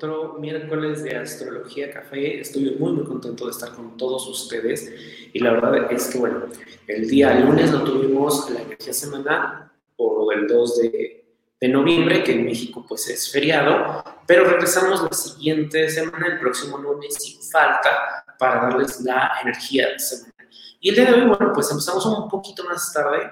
otro miércoles de Astrología Café. Estoy muy, muy contento de estar con todos ustedes. Y la verdad es que, bueno, el día lunes no tuvimos la energía semanal por el 2 de, de noviembre, que en México pues es feriado, pero regresamos la siguiente semana, el próximo lunes, sin falta, para darles la energía semanal. Y el día de hoy, bueno, pues empezamos un poquito más tarde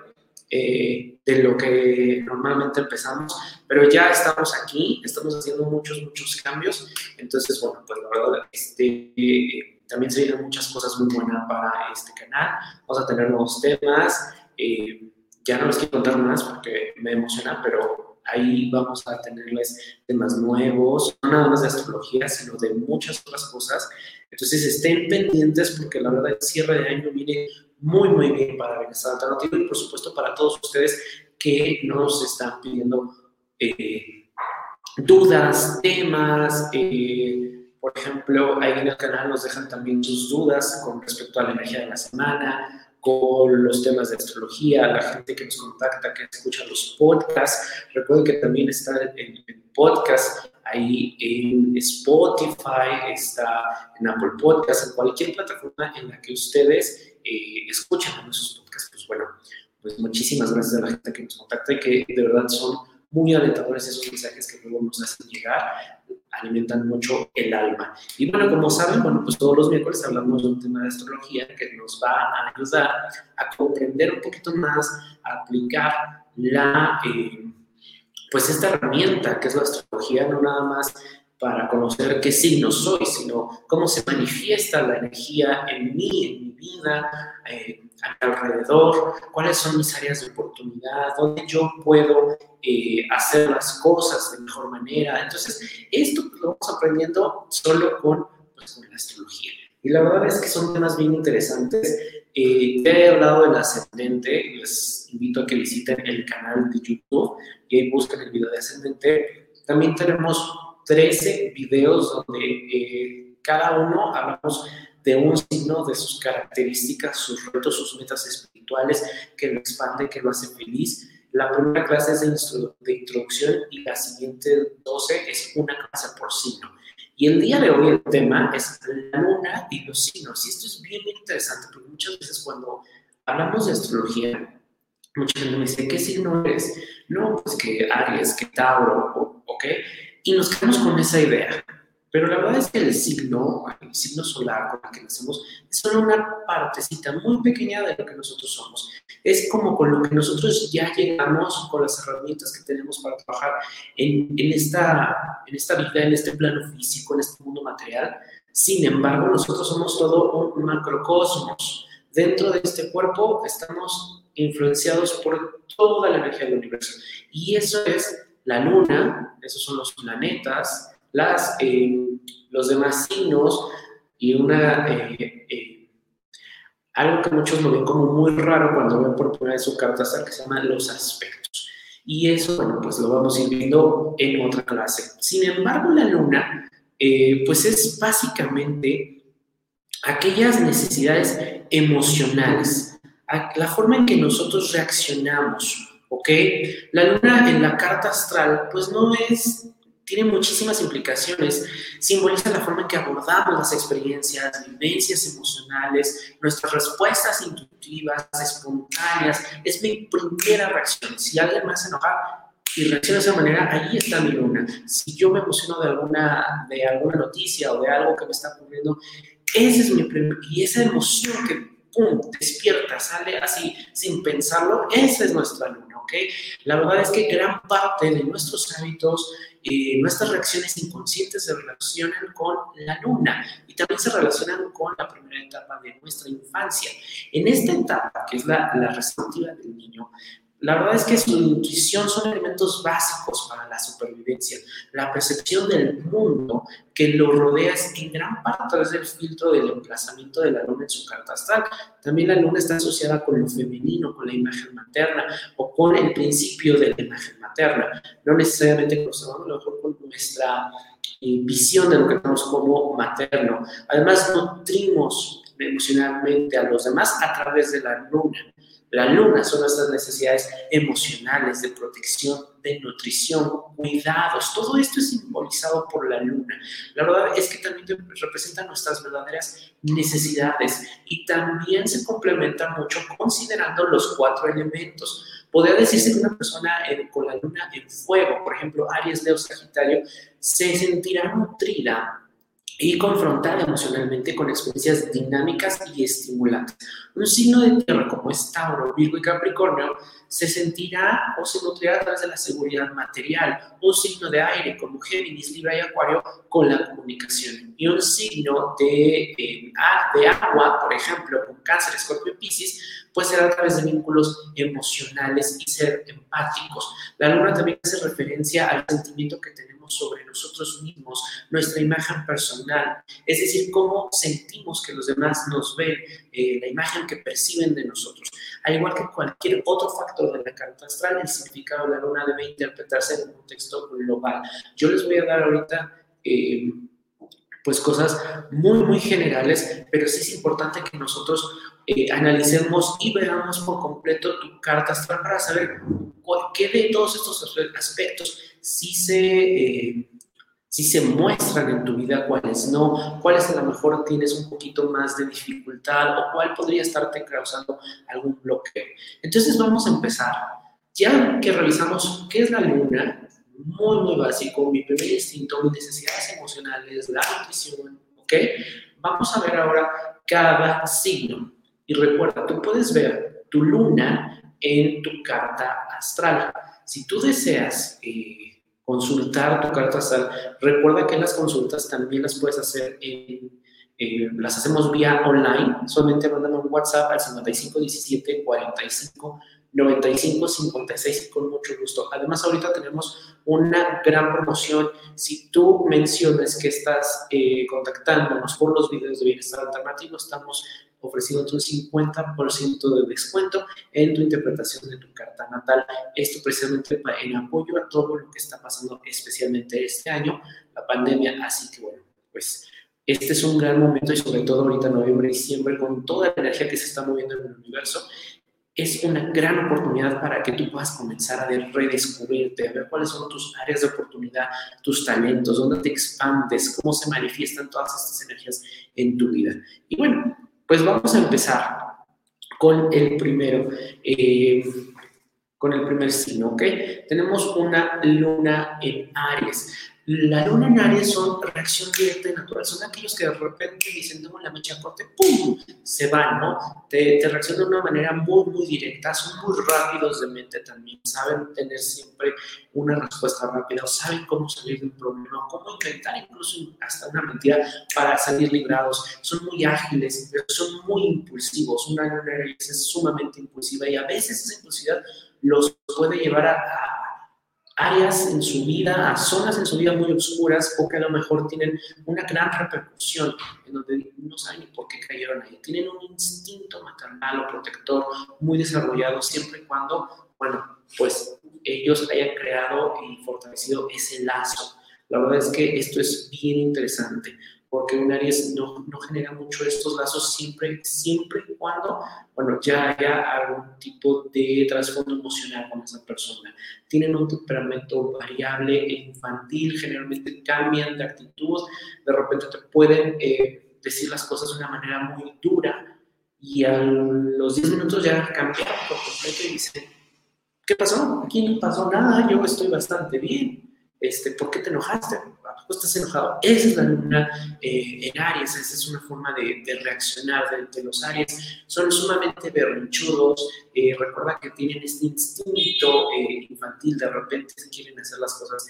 eh, de lo que normalmente empezamos, pero ya estamos aquí, estamos haciendo muchos, muchos cambios, entonces, bueno, pues la verdad, este, eh, también se vienen muchas cosas muy buenas para este canal, vamos a tener nuevos temas, eh, ya no les quiero contar más porque me emociona, pero ahí vamos a tenerles temas nuevos, no nada más de astrología, sino de muchas otras cosas. Entonces estén pendientes porque la verdad el cierre de año viene muy, muy bien para Bienestar Alternativo y por supuesto para todos ustedes que nos están pidiendo eh, dudas, temas. Eh, por ejemplo, ahí en el canal nos dejan también sus dudas con respecto a la energía de la semana, con los temas de astrología, la gente que nos contacta, que escucha los podcasts. Recuerden que también está el, el podcast ahí en Spotify, está en Apple Podcasts, en cualquier plataforma en la que ustedes eh, escuchan esos podcasts, pues bueno, pues muchísimas gracias a la gente que nos contacta y que de verdad son muy alentadores esos mensajes que luego nos hacen llegar, alimentan mucho el alma. Y bueno, como saben, bueno, pues todos los miércoles hablamos de un tema de astrología que nos va a ayudar a comprender un poquito más, a aplicar la, eh, pues esta herramienta que es la astrología, no nada más para conocer qué signo soy, sino cómo se manifiesta la energía en mí, en mi vida, eh, a mi alrededor, cuáles son mis áreas de oportunidad, dónde yo puedo eh, hacer las cosas de mejor manera. Entonces, esto lo vamos aprendiendo solo con, pues, con la astrología. Y la verdad es que son temas bien interesantes. Eh, he hablado del ascendente, les invito a que visiten el canal de YouTube y ahí busquen el video de ascendente. También tenemos 13 videos donde eh, cada uno hablamos de un signo, de sus características, sus retos, sus metas espirituales, que lo expande, que lo hace feliz. La primera clase es de, de introducción y la siguiente 12 es una clase por signo. Y el día de hoy el tema es la luna y los signos. Y esto es bien, bien interesante porque muchas veces cuando hablamos de astrología, mucha gente me dice, ¿qué signo eres? No, pues que Aries, que Tauro, ¿ok? y nos quedamos con esa idea. Pero la verdad es que el signo, el signo solar con el que nacemos, es solo una partecita muy pequeña de lo que nosotros somos. Es como con lo que nosotros ya llegamos con las herramientas que tenemos para trabajar en, en, esta, en esta vida, en este plano físico, en este mundo material. Sin embargo, nosotros somos todo un macrocosmos. Dentro de este cuerpo estamos influenciados por toda la energía del universo. Y eso es la luna, esos son los planetas, las, eh, los demás signos y una, eh, eh, algo que muchos lo ven como muy raro cuando ven por primera vez su carta astral que se llama los aspectos. Y eso, bueno, pues lo vamos a ir viendo en otra clase. Sin embargo, la luna, pues es básicamente aquellas necesidades emocionales, la forma en que nosotros reaccionamos ¿ok? La luna en la carta astral, pues no es, tiene muchísimas implicaciones, simboliza la forma en que abordamos las experiencias, vivencias emocionales, nuestras respuestas intuitivas, espontáneas, es mi primera reacción. Si alguien me hace enojar, y reacciona de esa manera, ahí está mi luna. Si yo me emociono de alguna, de alguna noticia o de algo que me está ocurriendo, ese es mi primer, y esa emoción que pum, despierta, sale así sin pensarlo, esa es nuestra luna. La verdad es que gran parte de nuestros hábitos, eh, nuestras reacciones inconscientes se relacionan con la luna y también se relacionan con la primera etapa de nuestra infancia. En esta etapa, que es la, la receptiva del niño, la verdad es que su intuición son elementos básicos para la supervivencia. La percepción del mundo que lo rodea es en gran parte a través del filtro del emplazamiento de la luna en su carta astral. También la luna está asociada con lo femenino, con la imagen materna o con el principio de la imagen materna. No necesariamente conservamos lo mejor con nuestra eh, visión de lo que tenemos como materno. Además, nutrimos emocionalmente a los demás a través de la luna. La luna son nuestras necesidades emocionales, de protección, de nutrición, cuidados. Todo esto es simbolizado por la luna. La verdad es que también representa nuestras verdaderas necesidades y también se complementa mucho considerando los cuatro elementos. Podría decirse que una persona con la luna en fuego, por ejemplo, Aries, Leo, Sagitario, se sentirá nutrida y confrontar emocionalmente con experiencias dinámicas y estimulantes. Un signo de tierra como es Tauro, Virgo y Capricornio se sentirá o se nutrirá a través de la seguridad material. Un signo de aire como Géminis, Libra y Acuario con la comunicación. Y un signo de, eh, de agua, por ejemplo, con Cáncer, Escorpio y Piscis, puede ser a través de vínculos emocionales y ser empáticos. La luna también hace referencia al sentimiento que tenemos sobre nosotros mismos, nuestra imagen personal, es decir, cómo sentimos que los demás nos ven, eh, la imagen que perciben de nosotros. Al igual que cualquier otro factor de la carta astral, el significado de la luna debe interpretarse en un contexto global. Yo les voy a dar ahorita... Eh, pues cosas muy, muy generales, pero sí es importante que nosotros eh, analicemos y veamos por completo tu carta astral para saber qué de todos estos aspectos si se, eh, se muestran en tu vida, cuáles no, cuáles a lo mejor tienes un poquito más de dificultad o cuál podría estarte causando algún bloqueo. Entonces vamos a empezar. Ya que revisamos qué es la luna, muy, muy básico, mi primer instinto, mis necesidades emocionales, la nutrición, ¿ok? Vamos a ver ahora cada signo. Y recuerda, tú puedes ver tu luna en tu carta astral. Si tú deseas eh, consultar tu carta astral. Recuerda que las consultas también las puedes hacer en, eh, las hacemos vía online. Solamente mándame un WhatsApp al 5517 45 95 56 con mucho gusto. Además, ahorita tenemos una gran promoción. Si tú mencionas que estás eh, contactándonos por los videos de bienestar alternativo, estamos ofreciéndote un 50% de descuento en tu interpretación de tu carta natal. Esto precisamente en apoyo a todo lo que está pasando, especialmente este año, la pandemia. Así que bueno, pues este es un gran momento y sobre todo ahorita noviembre y diciembre, con toda la energía que se está moviendo en el universo, es una gran oportunidad para que tú puedas comenzar a redescubrirte, a ver cuáles son tus áreas de oportunidad, tus talentos, dónde te expandes, cómo se manifiestan todas estas energías en tu vida. Y bueno, pues vamos a empezar con el primero, eh, con el primer signo, ¿ok? Tenemos una luna en Aries. La luna en Aries son reacción directa y natural. Son aquellos que de repente dicen, tengo la mecha corte, ¡pum! Se van, ¿no? Te, te, reaccionan de una manera muy, muy directa. Son muy rápidos de mente también. Saben tener siempre una respuesta rápida o saben cómo salir de un problema, cómo inventar incluso hasta una mentira para salir librados. Son muy ágiles, pero son muy impulsivos. Una luna en Aries es sumamente impulsiva y a veces esa impulsividad los puede llevar a áreas en su vida, a zonas en su vida muy oscuras o que a lo mejor tienen una gran repercusión en donde no saben ni por qué cayeron ahí. Tienen un instinto maternal o protector muy desarrollado siempre y cuando, bueno, pues ellos hayan creado y fortalecido ese lazo. La verdad es que esto es bien interesante porque un Aries no, no, genera mucho estos lazos siempre, siempre y cuando, bueno, ya haya algún tipo de trasfondo emocional con esa persona. Tienen un temperamento variable infantil, generalmente cambian de actitud, de repente te pueden eh, decir las cosas de una manera muy dura y a los 10 minutos ya cambian por completo y dicen, ¿qué pasó? Aquí no pasó nada, yo estoy bastante bien. Este, ¿Por qué te enojaste? Estás enojado. Esa es la luna eh, en Aries, esa es una forma de, reaccionar de, los Aries. Son sumamente berrinchudos, eh, recuerda que tienen este instinto eh, infantil, de repente quieren hacer las cosas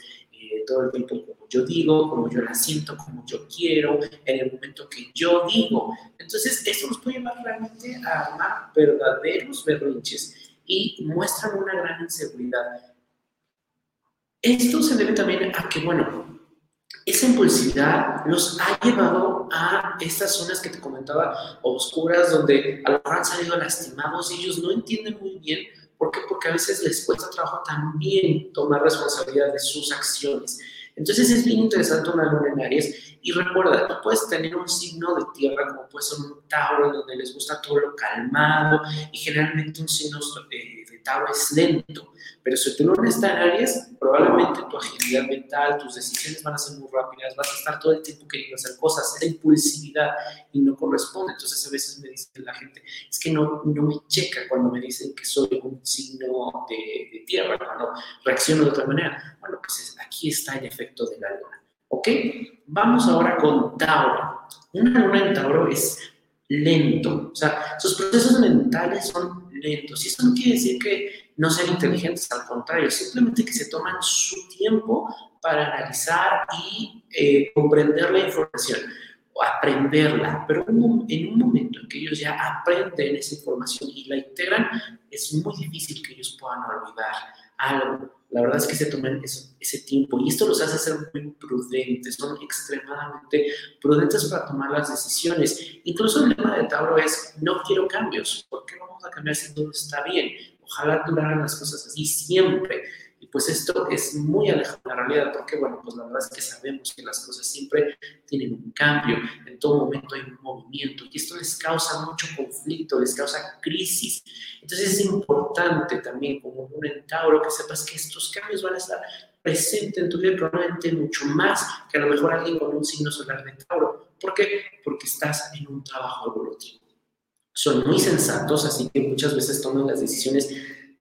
todo el tiempo como yo digo, como yo las siento, como yo quiero, en el momento que yo digo. Entonces, esto nos puede llevar realmente a armar verdaderos berrinches y muestran una gran inseguridad. Esto se debe también a que, bueno, esa impulsividad los ha llevado a estas zonas que te comentaba, oscuras, donde a lo mejor han salido lastimados y ellos no entienden muy bien por qué, porque a veces les cuesta trabajo también tomar responsabilidad de sus acciones. Entonces es bien interesante una luna en Aries y recuerda, tú puedes tener un signo de tierra como puede ser un Tauro donde les gusta todo lo calmado y generalmente un signo de, es lento, pero si está en Aries, probablemente tu agilidad mental, tus decisiones van a ser muy rápidas, vas a estar todo el tiempo queriendo hacer cosas, la impulsividad y no corresponde. Entonces a veces me dice la gente, es que no, no me checa cuando me dicen que soy un signo de, de tierra, cuando reacciono de otra manera. Bueno, pues aquí está el efecto de la luna. ¿Ok? Vamos ahora con Tauro. Una luna en Tauro es lento, o sea, sus procesos mentales son lentos. Y eso no quiere decir que no sean inteligentes, al contrario, simplemente que se toman su tiempo para analizar y eh, comprender la información o aprenderla. Pero en un momento en que ellos ya aprenden esa información y la integran, es muy difícil que ellos puedan olvidar algo. La verdad es que se toman ese, tiempo y esto los hace ser muy prudentes, son extremadamente prudentes para tomar las decisiones. Incluso el lema de Tauro es, no quiero cambios, ¿por qué vamos a cambiar si todo está bien? Ojalá duraran las cosas así siempre. Pues esto es muy alejado de la realidad, porque bueno, pues la verdad es que sabemos que las cosas siempre tienen un cambio, en todo momento hay un movimiento, y esto les causa mucho conflicto, les causa crisis. Entonces es importante también, como un entauro, que sepas que estos cambios van a estar presentes en tu vida, probablemente mucho más que a lo mejor alguien con un signo solar de Tauro. ¿Por qué? Porque estás en un trabajo evolutivo. Son muy sensatos, así que muchas veces toman las decisiones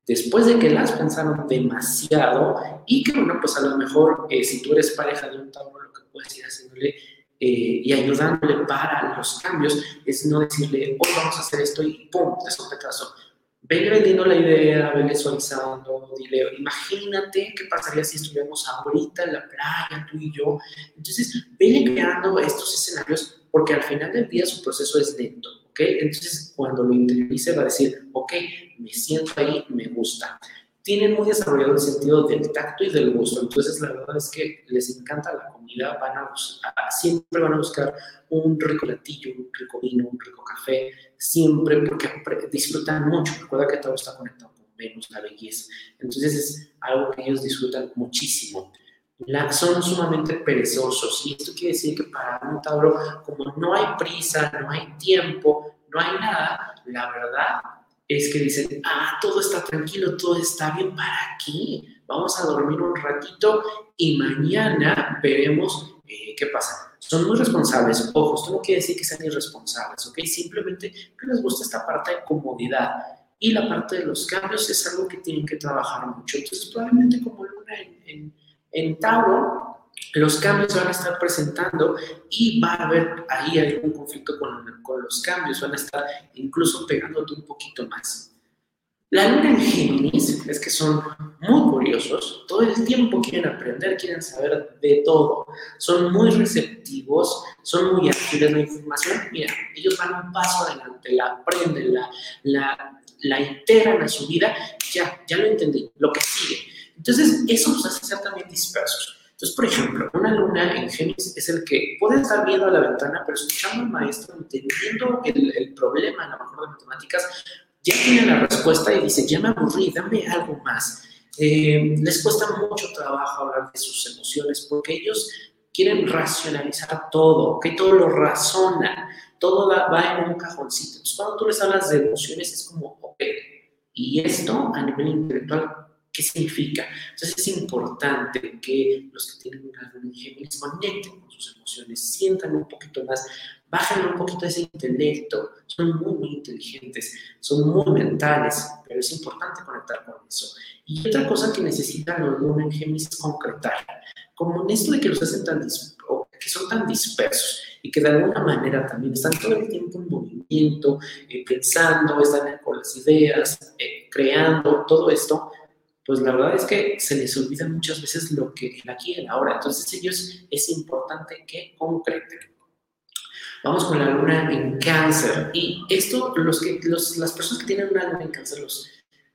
después de que las pensaron demasiado y que, bueno, pues a lo mejor eh, si tú eres pareja de un Tauro, lo que puedes ir haciéndole eh, y ayudándole para los cambios es no decirle, hoy vamos a hacer esto y ¡pum! de sopetazo. Ven vendiendo la idea, ven visualizando, dile, imagínate qué pasaría si estuviéramos ahorita en la playa, tú y yo. Entonces, ven creando estos escenarios porque al final del día su proceso es lento. Entonces, cuando lo interiorice va a decir, ok, me siento ahí, me gusta. Tienen muy desarrollado el sentido del tacto y del gusto, entonces la verdad es que les encanta la comida, van a, siempre van a buscar un rico latillo, un rico vino, un rico café, siempre porque disfrutan mucho. Recuerda que todo está conectado con Venus, la belleza. Entonces es algo que ellos disfrutan muchísimo. La, son sumamente perezosos y esto quiere decir que para un Tauro, como no hay prisa, no hay tiempo, no hay nada, la verdad es que dicen, ah, todo está tranquilo, todo está bien, ¿para aquí. Vamos a dormir un ratito y mañana veremos eh, qué pasa. Son muy responsables, ojo, esto no quiere decir que sean irresponsables, ¿ok? Simplemente que les gusta esta parte de comodidad y la parte de los cambios es algo que tienen que trabajar mucho. Entonces, probablemente como Luna en en Tauro, los cambios van a estar presentando y va a haber ahí algún conflicto con, con los cambios, van a estar incluso pegándote un poquito más. La luna en Géminis es que son muy curiosos, todo el tiempo quieren aprender, quieren saber de todo, son muy receptivos, son muy ágiles la información. Mira, ellos van un paso adelante, la aprenden, la, la, la integran a su vida, ya, ya lo entendí, lo que sigue. Entonces, eso nos hace ser también dispersos. Entonces, por ejemplo, una luna en Géminis es el que puede estar viendo a la ventana, pero escuchando al maestro, entendiendo el, el problema, a lo mejor de matemáticas, ya tiene la respuesta y dice, ya me aburrí, dame algo más. Eh, les cuesta mucho trabajo hablar de sus emociones porque ellos quieren racionalizar todo, que todo lo razonan, todo va, va, en un cajoncito. Entonces, cuando tú les hablas de emociones, es como, ok, y esto a nivel intelectual ¿Qué significa? Entonces es importante que los que tienen una luna en Géminis conecten con sus emociones, sientan un poquito más, bajen un poquito ese intelecto. Son muy, muy inteligentes, son muy mentales, pero es importante conectar con eso. Y otra cosa que necesitan los luna en Géminis es concretar. Como en esto de que los hacen tan que son tan dispersos y que de alguna manera también están todo el tiempo en movimiento, eh, pensando, están con las ideas, eh, creando, todo esto, pues la verdad es que se les olvida muchas veces lo que el aquí y el ahora. Entonces ellos es importante que concreten. Vamos con la luna en cáncer. Y esto, los que, los, las personas que tienen una luna en cáncer los,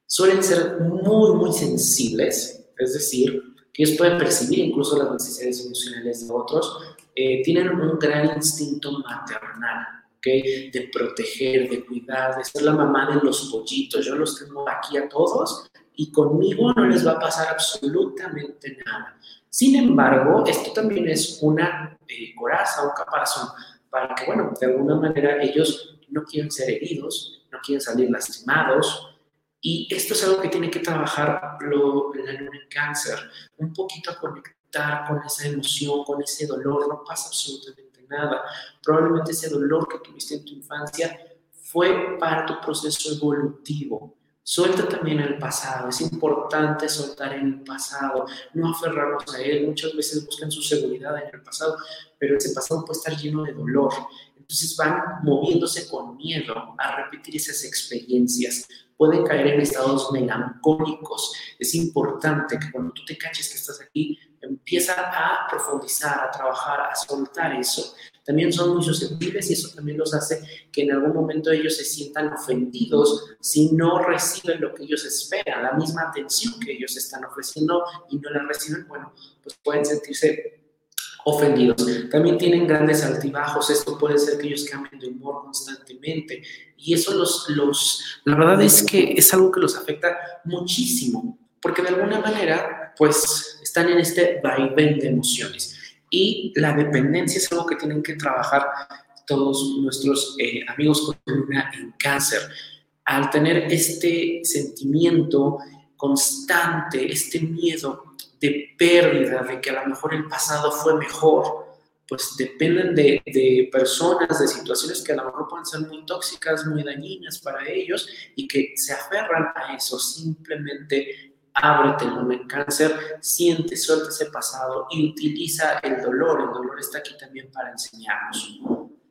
suelen ser muy, muy sensibles. Es decir, que ellos pueden percibir incluso las necesidades emocionales de otros. Eh, tienen un gran instinto maternal. ¿okay? de proteger, de cuidar, de ser la mamá de los pollitos. Yo los tengo aquí a todos y conmigo no les va a pasar absolutamente nada. Sin embargo, esto también es una eh, coraza, un caparazón, para que, bueno, de alguna manera ellos no quieren ser heridos, no quieren salir lastimados, y esto es algo que tiene que trabajar lo, la luna en cáncer, un poquito a conectar con esa emoción, con ese dolor, no pasa absolutamente nada. Probablemente ese dolor que tuviste en tu infancia fue para tu proceso evolutivo. Suelta también el pasado, es importante soltar el pasado, no aferrarnos a él. Muchas veces buscan su seguridad en el pasado, pero ese pasado puede estar lleno de dolor. Entonces van moviéndose con miedo a repetir esas experiencias pueden caer en estados melancólicos. Es importante que cuando tú te caches que estás aquí, empieza a profundizar, a trabajar, a soltar eso. También son muy susceptibles y eso también los hace que en algún momento ellos se sientan ofendidos si no reciben lo que ellos esperan, la misma atención que ellos están ofreciendo y no la reciben, bueno, pues pueden sentirse ofendidos. También tienen grandes altibajos, esto puede ser que ellos cambien de humor constantemente y eso los, los, la verdad es que es algo que los afecta muchísimo, porque de alguna manera, pues están en este vaivén de emociones y la dependencia es algo que tienen que trabajar todos nuestros eh, amigos con luna en cáncer. Al tener este sentimiento constante, este miedo de pérdida, de que a lo mejor el pasado fue mejor, pues dependen de, de, personas, de situaciones que a lo mejor pueden ser muy tóxicas, muy dañinas para ellos y que se aferran a eso. Simplemente ábrete el en cáncer, siente, suelta ese pasado y utiliza el dolor. El dolor está aquí también para enseñarnos.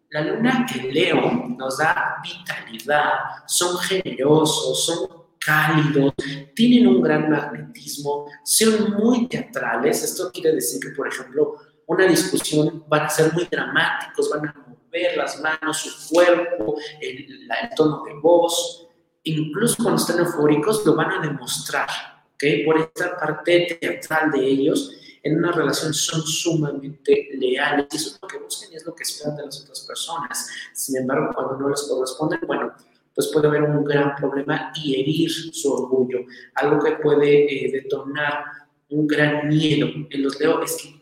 La luna en Leo nos da vitalidad, son generosos, son cálidos, tienen un gran magnetismo, son muy teatrales. Esto quiere decir que, por ejemplo, una discusión van a ser muy dramáticos, van a mover las manos, su cuerpo, el, tono de voz. Incluso cuando están eufóricos lo van a demostrar, ¿ok? Por esta parte teatral de ellos, en una relación son sumamente leales y eso es lo que buscan y es lo que esperan de las otras personas. Sin embargo, cuando no les corresponden, bueno, pues puede haber un gran problema y herir su orgullo. Algo que puede eh, detonar un gran miedo en los Leo es que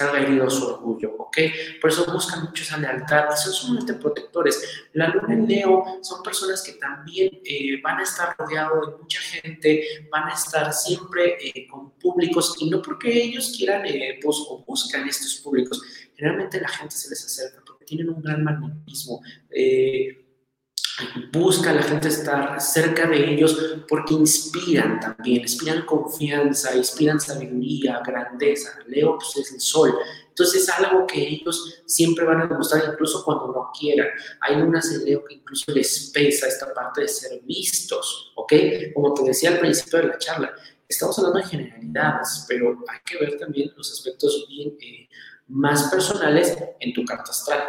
salga herido su orgullo, ¿ok? Por eso buscan mucho esa lealtad son sumamente protectores. La luna en Leo son personas que también eh, van a estar rodeados de mucha gente, van a estar siempre con públicos y no porque ellos quieran pues, o buscan estos públicos, generalmente la gente se les acerca porque tienen un gran magnetismo. Eh, busca a la gente estar cerca de ellos porque inspiran también, inspiran confianza, inspiran sabiduría, grandeza. Leo pues, es el sol. Entonces es algo que ellos siempre van a demostrar incluso cuando no quieran. Hay unas en Leo que incluso les pesa esta parte de ser vistos, ¿ok? Como te decía al principio de la charla, estamos hablando de generalidades, pero hay que ver también los aspectos bien eh, más personales en tu carta astral.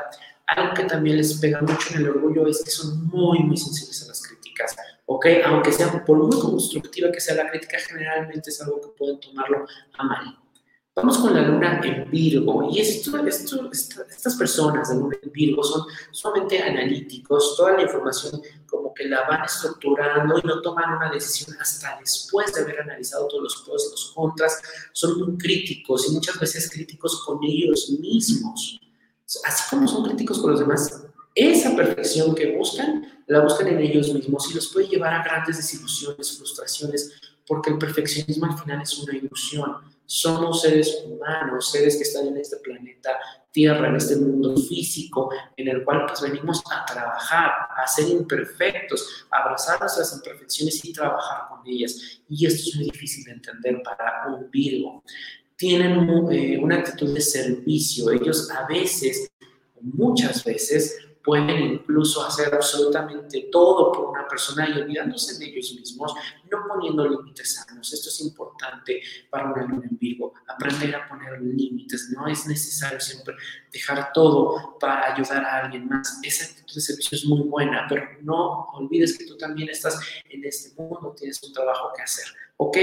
Algo que también les pega mucho en el orgullo es que son muy, muy sensibles a las críticas, ¿ok? Aunque sea por muy constructiva que sea la crítica, generalmente es algo que pueden tomarlo a mal. Vamos con la luna en Virgo, y esto, esto, estas personas de luna en Virgo son sumamente analíticos, toda la información como que la van estructurando y no toman una decisión hasta después de haber analizado todos los pros y los contras, son muy críticos y muchas veces críticos con ellos mismos así como son críticos con los demás, esa perfección que buscan, la buscan en ellos mismos y los puede llevar a grandes desilusiones, frustraciones, porque el perfeccionismo al final es una ilusión. Somos seres humanos, seres que están en este planeta Tierra, en este mundo físico, en el cual pues venimos a trabajar, a ser imperfectos, a abrazar nuestras imperfecciones y trabajar con ellas. Y esto es muy difícil de entender para un Virgo tienen eh, una actitud de servicio. Ellos a veces, muchas veces, pueden incluso hacer absolutamente todo por una persona y olvidándose de ellos mismos, no poniendo límites sanos. Esto es importante para un alumno en vivo, aprender a poner límites. No es necesario siempre dejar todo para ayudar a alguien más. Esa actitud de servicio es muy buena, pero no olvides que tú también estás en este mundo, tienes un trabajo que hacer. ¿Ok?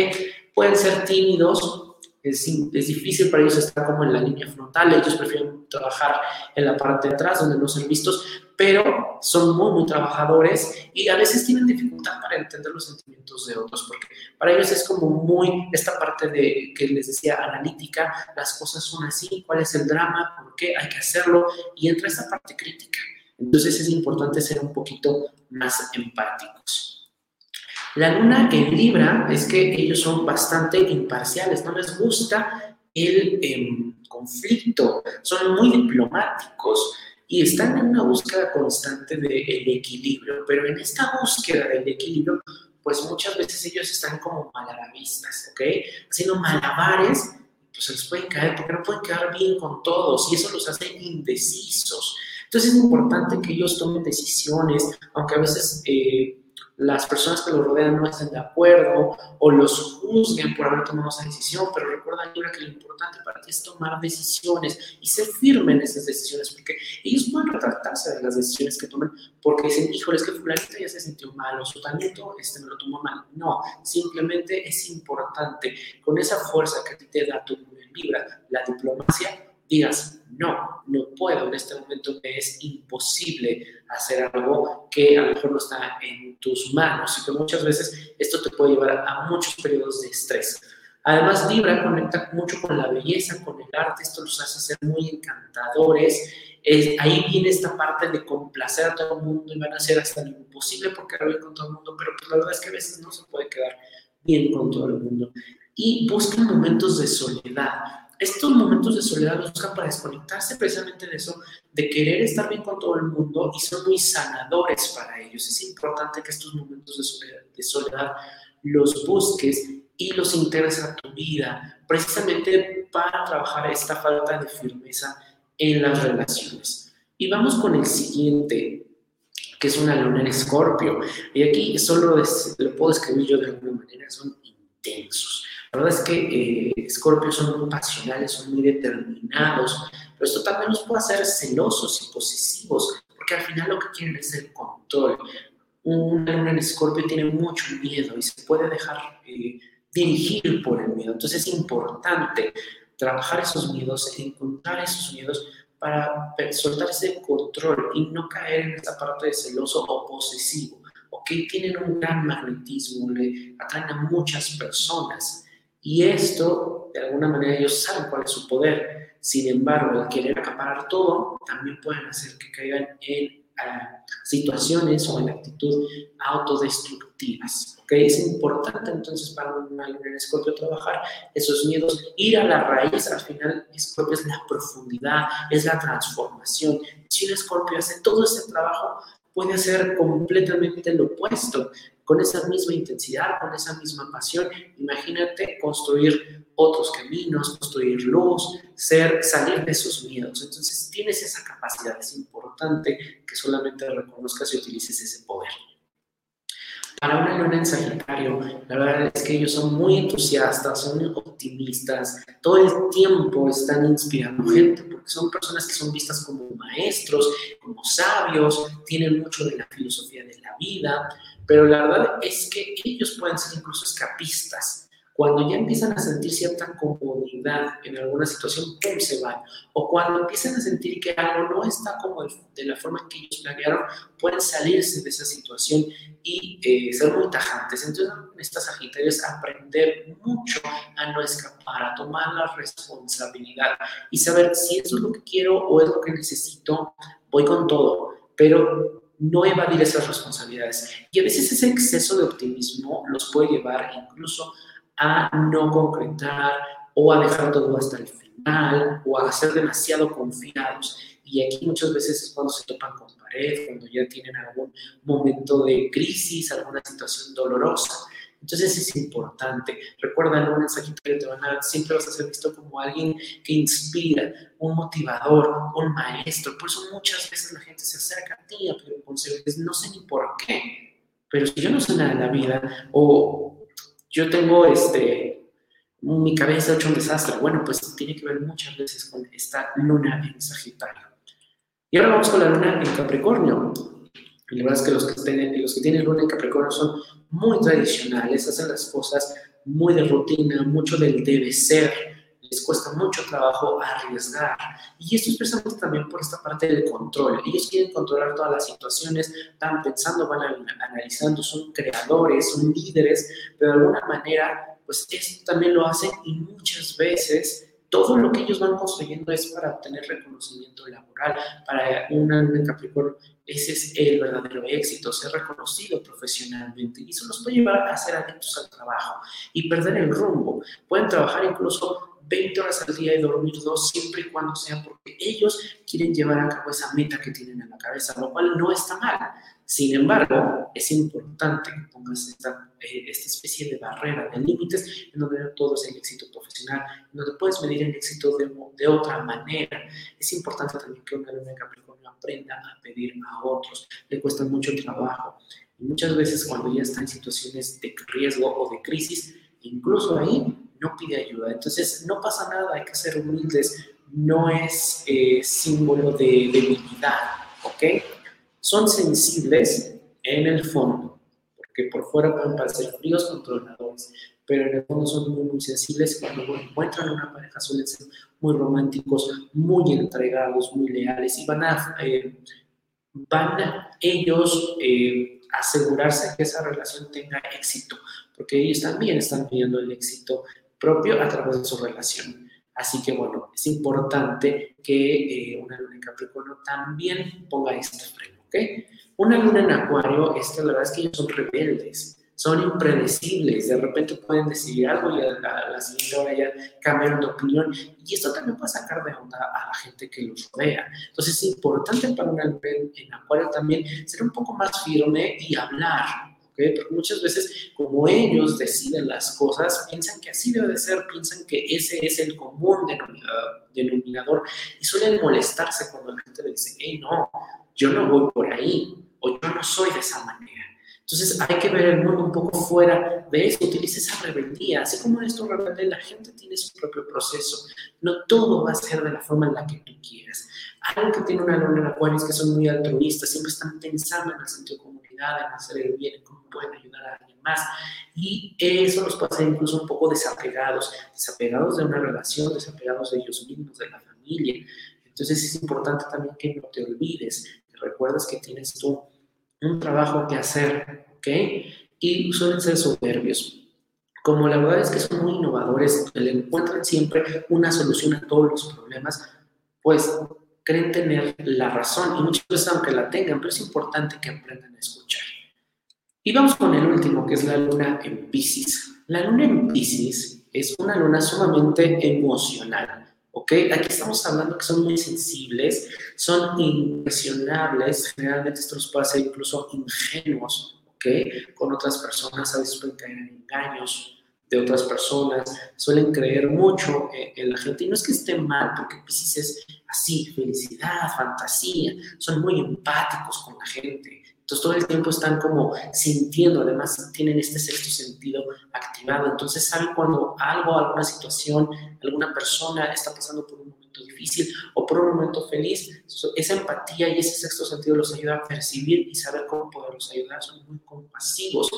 Pueden ser tímidos, es, es, difícil para ellos estar como en la línea frontal, ellos prefieren trabajar en la parte de atrás donde no son vistos, pero son muy, muy trabajadores y a veces tienen dificultad para entender los sentimientos de otros, porque para ellos es como muy esta parte de que les decía analítica, las cosas son así, cuál es el drama, por qué hay que hacerlo, y entra esta parte crítica. Entonces es importante ser un poquito más empáticos. La luna en Libra es que ellos son bastante imparciales, no les gusta el em, conflicto, son muy diplomáticos y están en una búsqueda constante del equilibrio, pero en esta búsqueda del equilibrio, pues muchas veces ellos están como malabaristas, ¿ok? Haciendo malabares, pues se les pueden caer porque no pueden quedar bien con todos y eso los hace indecisos. Entonces es importante que ellos tomen decisiones, aunque a veces... Eh, las personas que los rodean no estén de acuerdo o los juzguen por haber tomado esa decisión, pero recuerda, que lo importante para ti es tomar decisiones y ser firme en esas decisiones, porque ellos pueden retractarse de las decisiones que tomen porque dicen, híjole, es que fulanito ya se sintió mal o su talento este, me lo tomó mal. No, simplemente es importante, con esa fuerza que a ti te da tu Libra, la diplomacia, digas, no, no puedo, en este momento me es imposible hacer algo que a lo mejor no está en tus manos y que muchas veces esto te puede llevar a muchos periodos de estrés. Además, Libra conecta mucho con la belleza, con el arte, esto los hace ser muy encantadores. Es, ahí viene esta parte de complacer a todo el mundo y van a hacer hasta lo imposible porque bien con todo el mundo, pero pues la verdad es que a veces no se puede quedar bien con todo el mundo. Y buscan momentos de soledad estos momentos de soledad los buscan para desconectarse precisamente de eso, de querer estar bien con todo el mundo y son muy sanadores para ellos. Es importante que estos momentos de soledad, de soledad los busques y los integres a tu vida, precisamente para trabajar esta falta de firmeza en las relaciones. Y vamos con el siguiente, que es una luna en escorpio. Y aquí solo lo puedo escribir yo de alguna manera, son intensos. La verdad es que eh, son muy pasionales, son muy determinados, pero esto también los puede hacer celosos y posesivos, porque al final lo que quieren es el control. Un luna en Escorpio tiene mucho miedo y se puede dejar eh, dirigir por el miedo. Entonces es importante trabajar esos miedos, encontrar esos miedos para soltar ese control y no caer en esta parte de celoso o posesivo. Ok, tienen un gran magnetismo, le atraen a muchas personas y esto, de alguna manera, ellos saben cuál es su poder. Sin embargo, al querer acaparar todo, también pueden hacer que caigan en ah, situaciones o en actitud autodestructivas. ¿okay? Es importante entonces para un en Escorpio trabajar esos miedos, ir a la raíz. Al final, Escorpio es la profundidad, es la transformación. Si un Escorpio hace todo ese trabajo, puede hacer completamente lo opuesto con esa misma intensidad, con esa misma pasión. Imagínate construir otros caminos, construir luz, ser, salir de esos miedos. Entonces tienes esa capacidad, es importante que solamente reconozcas y utilices ese poder. Para una luna en Sagitario, la verdad es que ellos son muy entusiastas, son optimistas, todo el tiempo están inspirando gente, porque son personas que son vistas como maestros, como sabios, tienen mucho de la filosofía de la vida, pero la verdad es que ellos pueden ser incluso escapistas. Cuando ya empiezan a sentir cierta comodidad en alguna situación, ¡pum! se van. O cuando empiezan a sentir que algo no está como de la forma en que ellos planearon, pueden salirse de esa situación y eh, ser muy tajantes. Entonces, estas Sagitarios aprender mucho a no escapar, a tomar la responsabilidad y saber si eso es lo que quiero o es lo que necesito, voy con todo. Pero no evadir esas responsabilidades. Y a veces ese exceso de optimismo los puede llevar incluso a no concretar o a dejar todo hasta el final o a ser demasiado confiados. Y aquí muchas veces es cuando se topan con pared, cuando ya tienen algún momento de crisis, alguna situación dolorosa. Entonces es importante. Recuerda, en un van a, siempre vas a ser visto como alguien que inspira, un motivador, un maestro. Por eso muchas veces la gente se acerca a ti a pedir consejos. No sé ni por qué, pero si yo no sé nada de la vida o yo tengo este, mi cabeza hecho un desastre, bueno, pues tiene que ver muchas veces con esta luna en Sagitario. Y ahora vamos con la luna en Capricornio. Y la verdad es que los que, tienen, los que tienen luna en Capricornio son muy tradicionales, hacen las cosas muy de rutina, mucho del debe ser. Les cuesta mucho trabajo arriesgar. Y esto es precisamente también por esta parte del control. Ellos quieren controlar todas las situaciones, están pensando, van analizando, son creadores, son líderes, pero de alguna manera, pues esto también lo hacen y muchas veces todo lo que ellos van construyendo es para obtener reconocimiento laboral. Para una en Capricornio, ese es el verdadero éxito, ser reconocido profesionalmente. Y eso los puede llevar a ser adictos al trabajo y perder el rumbo. Pueden trabajar incluso 20 horas al día y dormir dos, siempre y cuando sea porque ellos quieren llevar a cabo esa meta que tienen en la cabeza, lo cual no está mal. Sin embargo, es importante que pongas esta, eh, esta especie de barrera, de límites, en donde no todo es el éxito profesional, en donde puedes medir el éxito de, de otra manera. Es importante también que una luna de Capricornio aprenda a pedir a otros. Le cuesta mucho trabajo. Y muchas veces cuando ya está en situaciones de riesgo o de crisis, incluso ahí no pide ayuda. Entonces, no pasa nada, hay que ser humildes. No es eh, símbolo de debilidad, ¿ok? son sensibles en el fondo, porque por fuera pueden parecer fríos controladores, pero en el fondo son muy, muy sensibles. Cuando encuentran una pareja suelen ser muy románticos, muy entregados, muy leales y van a, eh, van ellos eh, asegurarse que esa relación tenga éxito, porque ellos también están pidiendo el éxito propio a través de su relación. Así que bueno, es importante que eh, una luna en Capricornio también ponga este freno. Una luna en acuario, esta, la verdad es que ellos son rebeldes, son impredecibles, de repente pueden decidir algo y a la, siguiente hora ya cambian de opinión y esto también puede sacar de onda a la gente que los rodea. Entonces es importante para una luna en acuario también ser un poco más firme y hablar, porque muchas veces, como ellos deciden las cosas, piensan que así debe de ser, piensan que ese es el común denominador, y suelen molestarse cuando la gente dice, hey, no, yo no voy por ahí o yo no soy de esa manera. Entonces hay que ver el mundo un poco fuera de eso, utiliza esa rebeldía. Así como esto rebelde, la gente tiene su propio proceso. No todo va a ser de la forma en la que tú quieras. Algo que tiene una luna en Acuario es que son muy altruistas, siempre están pensando en el sentido de comunidad, en hacer el bien, en cómo pueden ayudar a alguien más. Y eso los puede hacer incluso un poco desapegados, desapegados de una relación, desapegados de ellos mismos, de la familia. Entonces es importante también que no te olvides recuerdas que tienes tú un trabajo que hacer, ¿ok? Y suelen ser soberbios. Como la verdad es que son muy innovadores, le encuentran siempre una solución a todos los problemas, pues creen tener la razón y muchas veces aunque la tengan, pero es importante que aprendan a escuchar. Y vamos con el último, que es la luna en Pisces. La luna en Pisces es una luna sumamente emocional. ¿ok? Aquí estamos hablando que son muy sensibles, son impresionables, generalmente esto los puede hacer incluso ingenuos, ¿ok? Con otras personas, a veces pueden caer en engaños de otras personas, suelen creer mucho en, la gente, y no es que esté mal, porque Pisces es así, felicidad, fantasía, son muy empáticos con la gente, entonces todo el tiempo están como sintiendo, además tienen este sexto sentido activado. Entonces saben cuando algo, alguna situación, alguna persona está pasando por un momento difícil o por un momento feliz. Esa empatía y ese sexto sentido los ayuda a percibir y saber cómo poderlos ayudar. Son muy compasivos.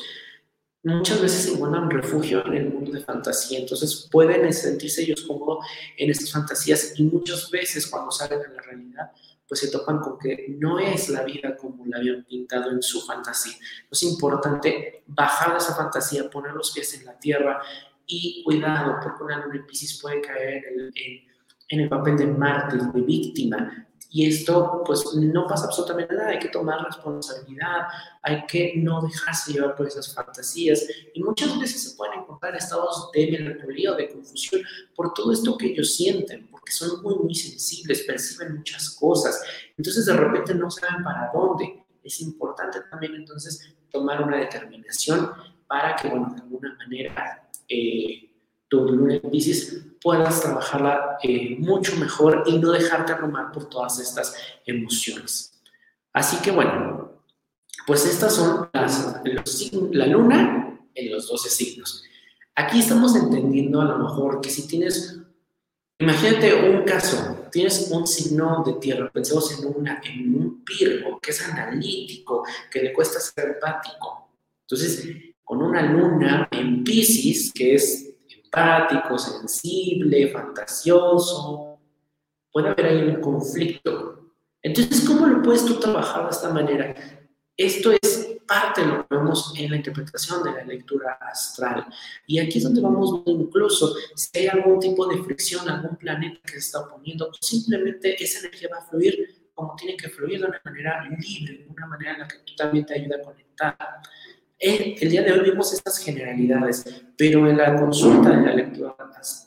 Muchas veces encuentran refugio en el mundo de fantasía, entonces pueden sentirse ellos cómodos en estas fantasías y muchas veces cuando salen a la realidad pues se topan con que no es la vida como la habían pintado en su fantasía. Es importante bajar de esa fantasía, poner los pies en la tierra y cuidado, porque una luna en Pisces puede caer en, en el papel de mártir, de víctima, y esto, pues, no pasa absolutamente nada. Hay que tomar responsabilidad, hay que no dejarse llevar por esas fantasías. Y muchas veces se pueden encontrar estados de melancolía o de confusión por todo esto que ellos sienten, porque son muy, muy sensibles, perciben muchas cosas. Entonces, de repente no saben para dónde. Es importante también, entonces, tomar una determinación para que, bueno, de alguna manera, eh, tu luna en Pisces puedas trabajarla eh, mucho mejor y no dejarte abrumar por todas estas emociones. Así que bueno, pues estas son las, la luna en los 12 signos. Aquí estamos entendiendo a lo mejor que si tienes, imagínate un caso, tienes un signo de tierra, pensemos en, una, en un Virgo que es analítico, que le cuesta ser empático. Entonces, con una luna en Pisces, que es empático, sensible, fantasioso. Puede haber ahí un conflicto. Entonces, ¿cómo lo puedes tú trabajar de esta manera? Esto es parte de lo que vemos en la interpretación de la lectura astral. Y aquí es donde vamos incluso si hay algún tipo de fricción, algún planeta que se está oponiendo, simplemente esa energía va a fluir como tiene que fluir de una manera libre, de una manera en la que tú también te ayuda a conectar. El, el día de hoy vimos estas generalidades, pero en la consulta de la lectura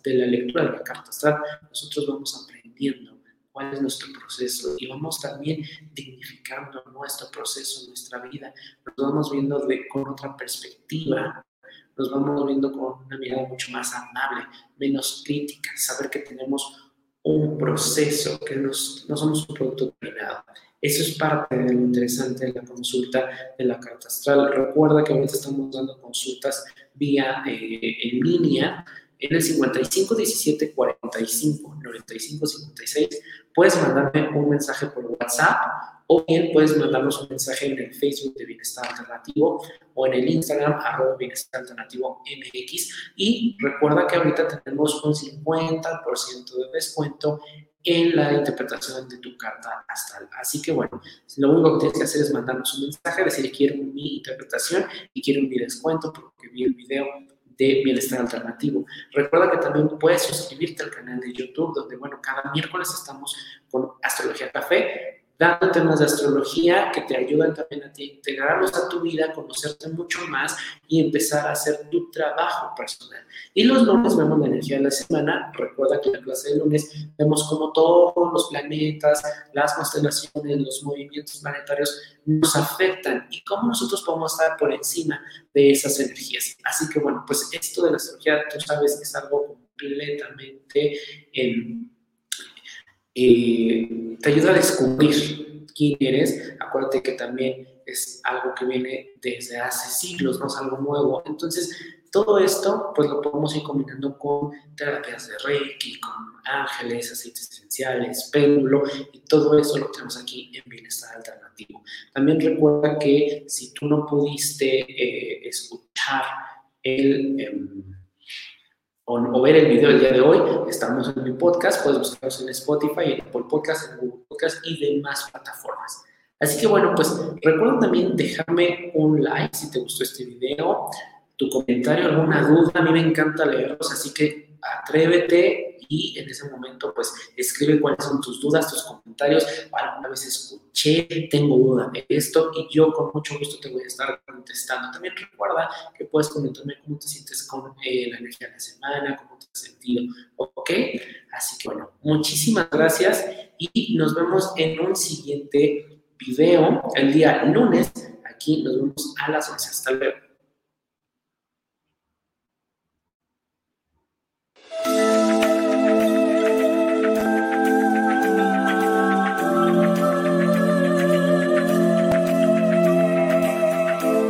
de la, lectura de la carta astral, nosotros vamos aprendiendo cuál es nuestro proceso y vamos también dignificando nuestro proceso, nuestra vida. Nos vamos viendo de, con otra perspectiva, nos vamos viendo con una mirada mucho más amable, menos crítica, saber que tenemos un proceso, que nos, no somos un producto terminado. Eso es parte de lo interesante de la consulta de la carta astral. Recuerda que ahorita estamos dando consultas vía eh, en línea en el 55 17 45 95 56. Puedes mandarme un mensaje por WhatsApp o bien puedes mandarnos un mensaje en el Facebook de Bienestar Alternativo o en el Instagram arroba Bienestar Alternativo MX. Y recuerda que ahorita tenemos un 50% de descuento en la interpretación de tu carta astral. Así que bueno, lo único que tienes que hacer es mandarnos un mensaje, decir quiero mi interpretación y quiero mi descuento porque vi el video de bienestar alternativo. Recuerda que también puedes suscribirte al canal de YouTube, donde, bueno, cada miércoles estamos con Astrología Café, dando temas de astrología que te ayudan también a ti integrarlos a tu vida, conocerte mucho más y empezar a hacer tu trabajo personal. Y los lunes vemos la energía de la semana. Recuerda que la clase de lunes vemos cómo todos los planetas, las constelaciones, los movimientos planetarios nos afectan y cómo nosotros podemos estar por encima de esas energías. Así que bueno, pues esto de la astrología, tú sabes, es algo completamente... en eh, te ayuda a descubrir quién eres. Acuérdate que también es algo que viene desde hace siglos, no es algo nuevo. Entonces, todo esto, pues lo podemos ir combinando con terapias de Reiki, con ángeles, aceites esenciales, péndulo, y todo eso lo tenemos aquí en Bienestar Alternativo. También recuerda que si tú no pudiste eh, escuchar el... O, ver el video del día de hoy, estamos en mi podcast, puedes buscarnos en Spotify, en Apple Podcast, en Google Podcast y demás plataformas. Así que bueno, pues recuerda también dejarme un like si te gustó este video, tu comentario, alguna duda, a mí me encanta leerlos, así que atrévete y en ese momento pues escribe cuáles son tus dudas, tus comentarios, alguna vez escuché, tengo duda de esto y yo con mucho gusto te voy a estar contestando. También recuerda que puedes comentarme cómo te sientes con eh, la energía de la semana, cómo te has sentido, ¿ok? Así que bueno, muchísimas gracias y nos vemos en un siguiente video el día lunes. Aquí nos vemos a las 11. Hasta luego.